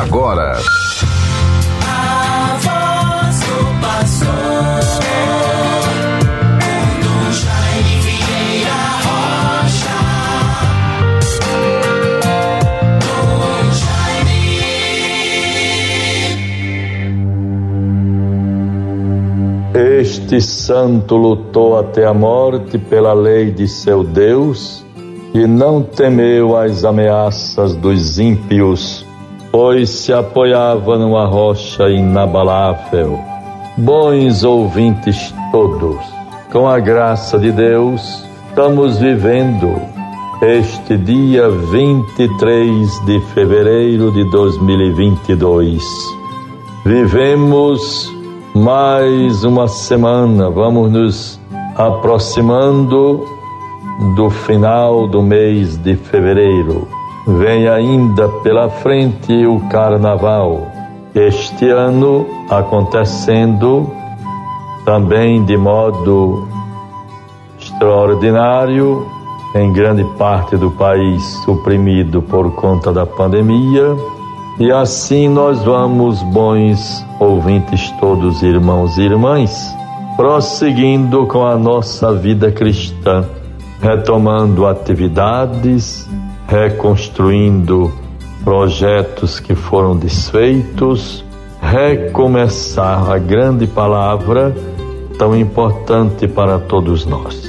agora. A voz do pastor. Este santo lutou até a morte pela lei de seu Deus e não temeu as ameaças dos ímpios, pois se apoiava numa rocha inabalável. Bons ouvintes todos, com a graça de Deus, estamos vivendo este dia 23 de fevereiro de 2022. Vivemos mais uma semana, vamos nos aproximando do final do mês de fevereiro. Vem ainda pela frente o carnaval, este ano acontecendo também de modo extraordinário em grande parte do país suprimido por conta da pandemia. E assim nós vamos, bons ouvintes todos, irmãos e irmãs, prosseguindo com a nossa vida cristã retomando atividades, reconstruindo projetos que foram desfeitos, recomeçar a grande palavra tão importante para todos nós.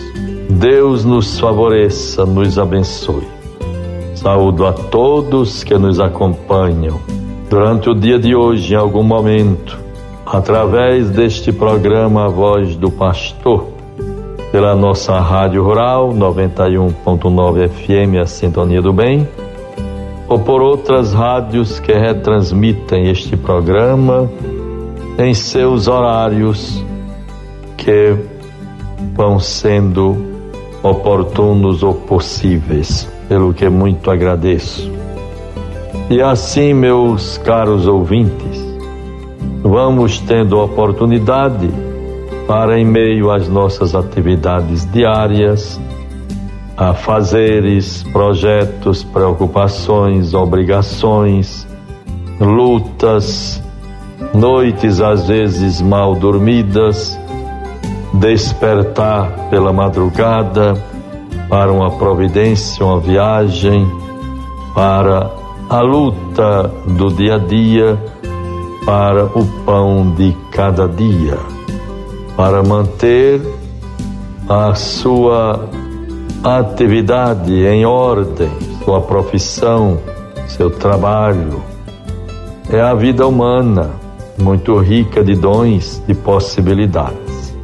Deus nos favoreça, nos abençoe. Saúdo a todos que nos acompanham durante o dia de hoje, em algum momento, através deste programa A Voz do Pastor pela nossa Rádio Rural 91.9 FM, a Sintonia do Bem, ou por outras rádios que retransmitem este programa em seus horários que vão sendo oportunos ou possíveis, pelo que muito agradeço. E assim, meus caros ouvintes, vamos tendo oportunidade para, em meio às nossas atividades diárias, a fazeres, projetos, preocupações, obrigações, lutas, noites às vezes mal dormidas, despertar pela madrugada para uma providência, uma viagem, para a luta do dia a dia, para o pão de cada dia para manter a sua atividade em ordem, sua profissão, seu trabalho. É a vida humana, muito rica de dons, de possibilidades.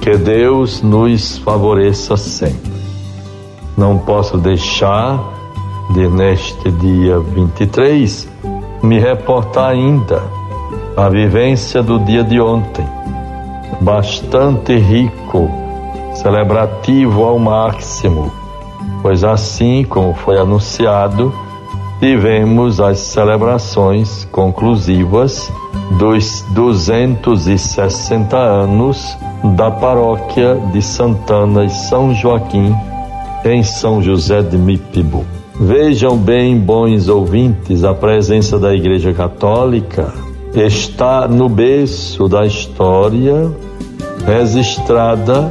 Que Deus nos favoreça sempre. Não posso deixar de, neste dia 23, me reportar ainda a vivência do dia de ontem bastante rico, celebrativo ao máximo, pois assim como foi anunciado, tivemos as celebrações conclusivas dos 260 anos da paróquia de Santana e São Joaquim, em São José de Mipibu. Vejam bem, bons ouvintes, a presença da Igreja Católica está no berço da história registrada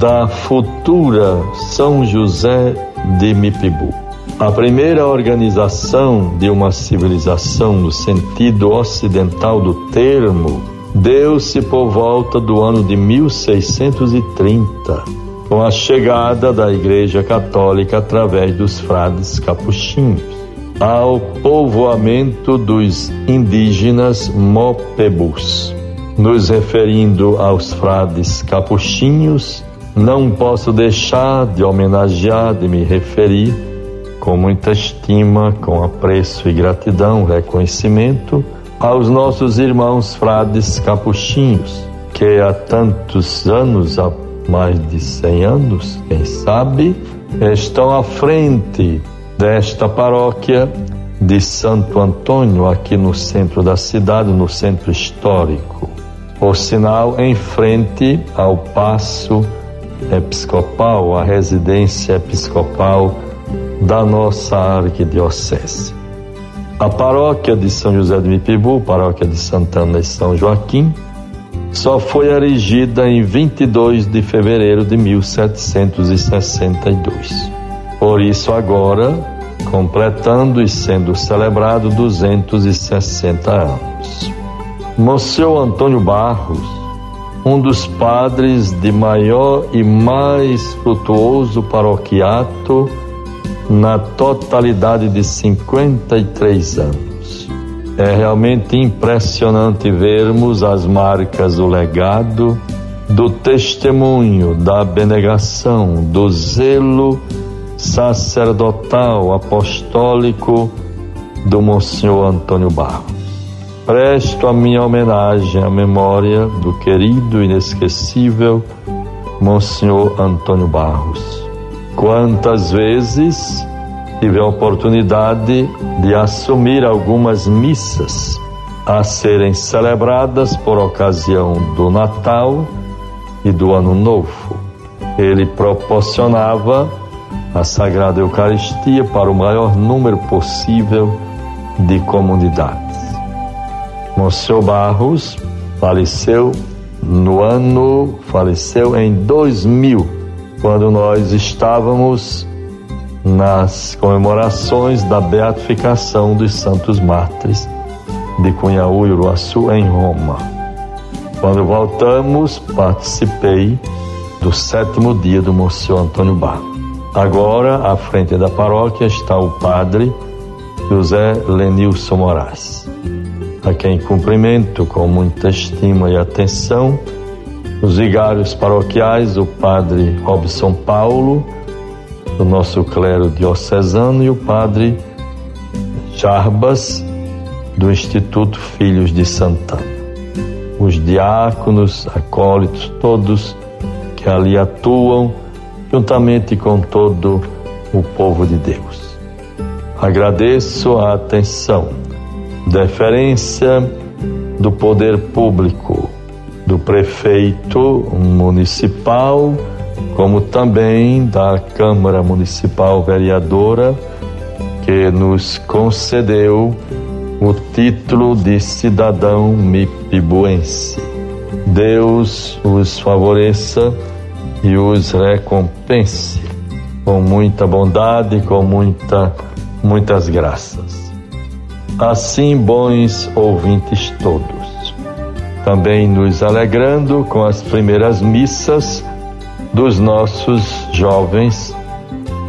da futura São José de Mipibu. A primeira organização de uma civilização no sentido ocidental do termo deu-se por volta do ano de 1630, com a chegada da Igreja Católica através dos frades capuchinhos ao povoamento dos indígenas Mopebus. Nos referindo aos frades capuchinhos, não posso deixar de homenagear, de me referir com muita estima, com apreço e gratidão, reconhecimento aos nossos irmãos frades capuchinhos, que há tantos anos, há mais de 100 anos, quem sabe, estão à frente desta paróquia de Santo Antônio, aqui no centro da cidade, no centro histórico por sinal, em frente ao passo episcopal, a residência episcopal da nossa arquidiocese. A paróquia de São José de Mipibu, paróquia de Santana e São Joaquim, só foi erigida em 22 de fevereiro de 1762. Por isso, agora, completando e sendo celebrado 260 anos. Monsenhor Antônio Barros, um dos padres de maior e mais frutuoso paroquiato na totalidade de 53 anos. É realmente impressionante vermos as marcas do legado, do testemunho, da abnegação, do zelo sacerdotal, apostólico do Monsenhor Antônio Barros. Presto a minha homenagem à memória do querido inesquecível Monsenhor Antônio Barros. Quantas vezes tive a oportunidade de assumir algumas missas a serem celebradas por ocasião do Natal e do Ano Novo. Ele proporcionava a Sagrada Eucaristia para o maior número possível de comunidades. Monsenhor Barros faleceu no ano, faleceu em 2000, quando nós estávamos nas comemorações da beatificação dos santos mártires de Cunhaú e Uruaçu em Roma. Quando voltamos, participei do sétimo dia do Monsenhor Antônio Barros. Agora, à frente da paróquia, está o padre José Lenilson Moraes, a quem cumprimento com muita estima e atenção os vigários paroquiais, o padre Robson Paulo, do nosso clero diocesano, e o padre Jarbas, do Instituto Filhos de Santana. Os diáconos, acólitos, todos que ali atuam juntamente com todo o povo de Deus. Agradeço a atenção, deferência do poder público, do prefeito municipal, como também da Câmara Municipal Vereadora, que nos concedeu o título de cidadão mipibuense. Deus os favoreça e os recompense com muita bondade, com muita, muitas graças. Assim, bons ouvintes todos, também nos alegrando com as primeiras missas dos nossos jovens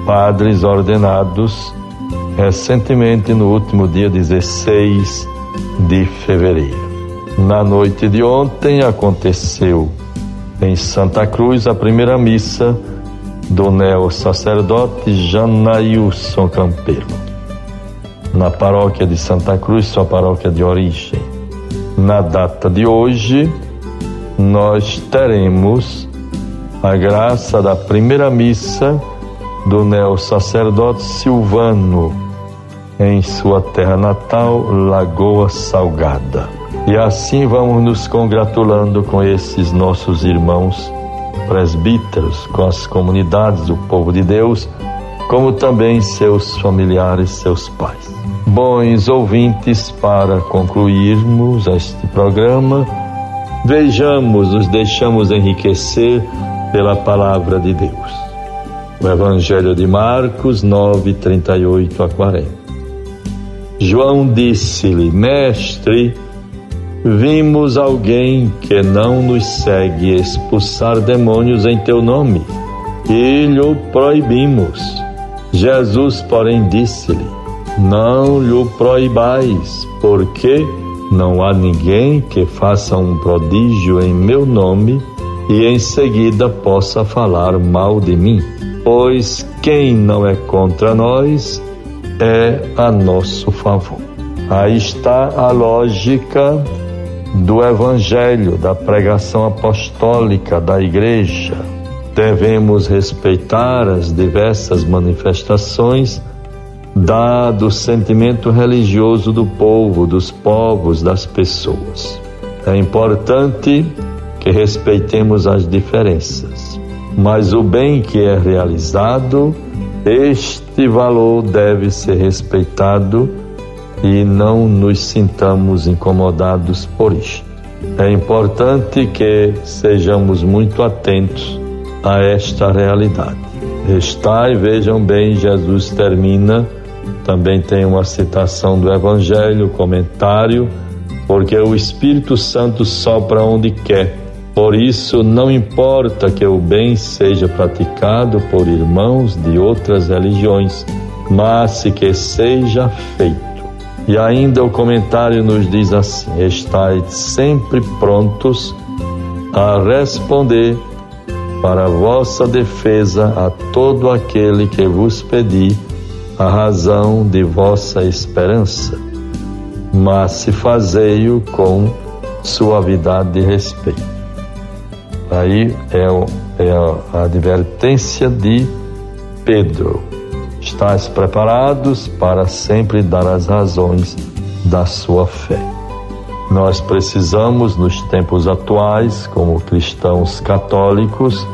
padres ordenados recentemente no último dia 16 de fevereiro. Na noite de ontem aconteceu em Santa Cruz a primeira missa do neo-sacerdote Janailson Campelo, na paróquia de Santa Cruz, sua paróquia de origem. Na data de hoje, nós teremos a graça da primeira missa do neo-sacerdote Silvano, em sua terra natal, Lagoa Salgada. E assim vamos nos congratulando com esses nossos irmãos presbíteros, com as comunidades do povo de Deus, como também seus familiares, seus pais. Bons ouvintes, para concluirmos este programa, vejamos, nos deixamos enriquecer pela palavra de Deus. O Evangelho de Marcos 9, 38 a 40. João disse-lhe, Mestre, Vimos alguém que não nos segue expulsar demônios em teu nome e lhe proibimos. Jesus, porém, disse-lhe: Não lhe proibais, porque não há ninguém que faça um prodígio em meu nome e em seguida possa falar mal de mim. Pois quem não é contra nós é a nosso favor. Aí está a lógica do Evangelho, da pregação apostólica da Igreja. Devemos respeitar as diversas manifestações dado o sentimento religioso do povo, dos povos, das pessoas. É importante que respeitemos as diferenças, mas o bem que é realizado, este valor deve ser respeitado e não nos sintamos incomodados por isto. É importante que sejamos muito atentos a esta realidade. Está e vejam bem, Jesus termina, também tem uma citação do Evangelho, comentário, porque o Espírito Santo sopra onde quer. Por isso, não importa que o bem seja praticado por irmãos de outras religiões, mas que seja feito e ainda o comentário nos diz assim: estais sempre prontos a responder para vossa defesa a todo aquele que vos pedir a razão de vossa esperança, mas se fazei-o com suavidade e respeito. Aí é, é a advertência de Pedro. Estais preparados para sempre dar as razões da sua fé. Nós precisamos, nos tempos atuais, como cristãos católicos,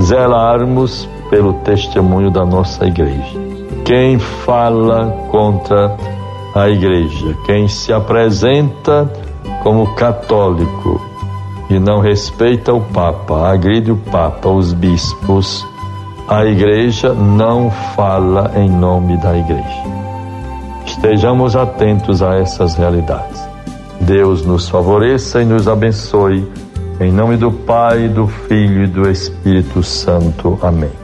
zelarmos pelo testemunho da nossa igreja. Quem fala contra a igreja, quem se apresenta como católico e não respeita o Papa, agride o Papa, os bispos, a igreja não fala em nome da igreja. Estejamos atentos a essas realidades. Deus nos favoreça e nos abençoe. Em nome do Pai, do Filho e do Espírito Santo. Amém.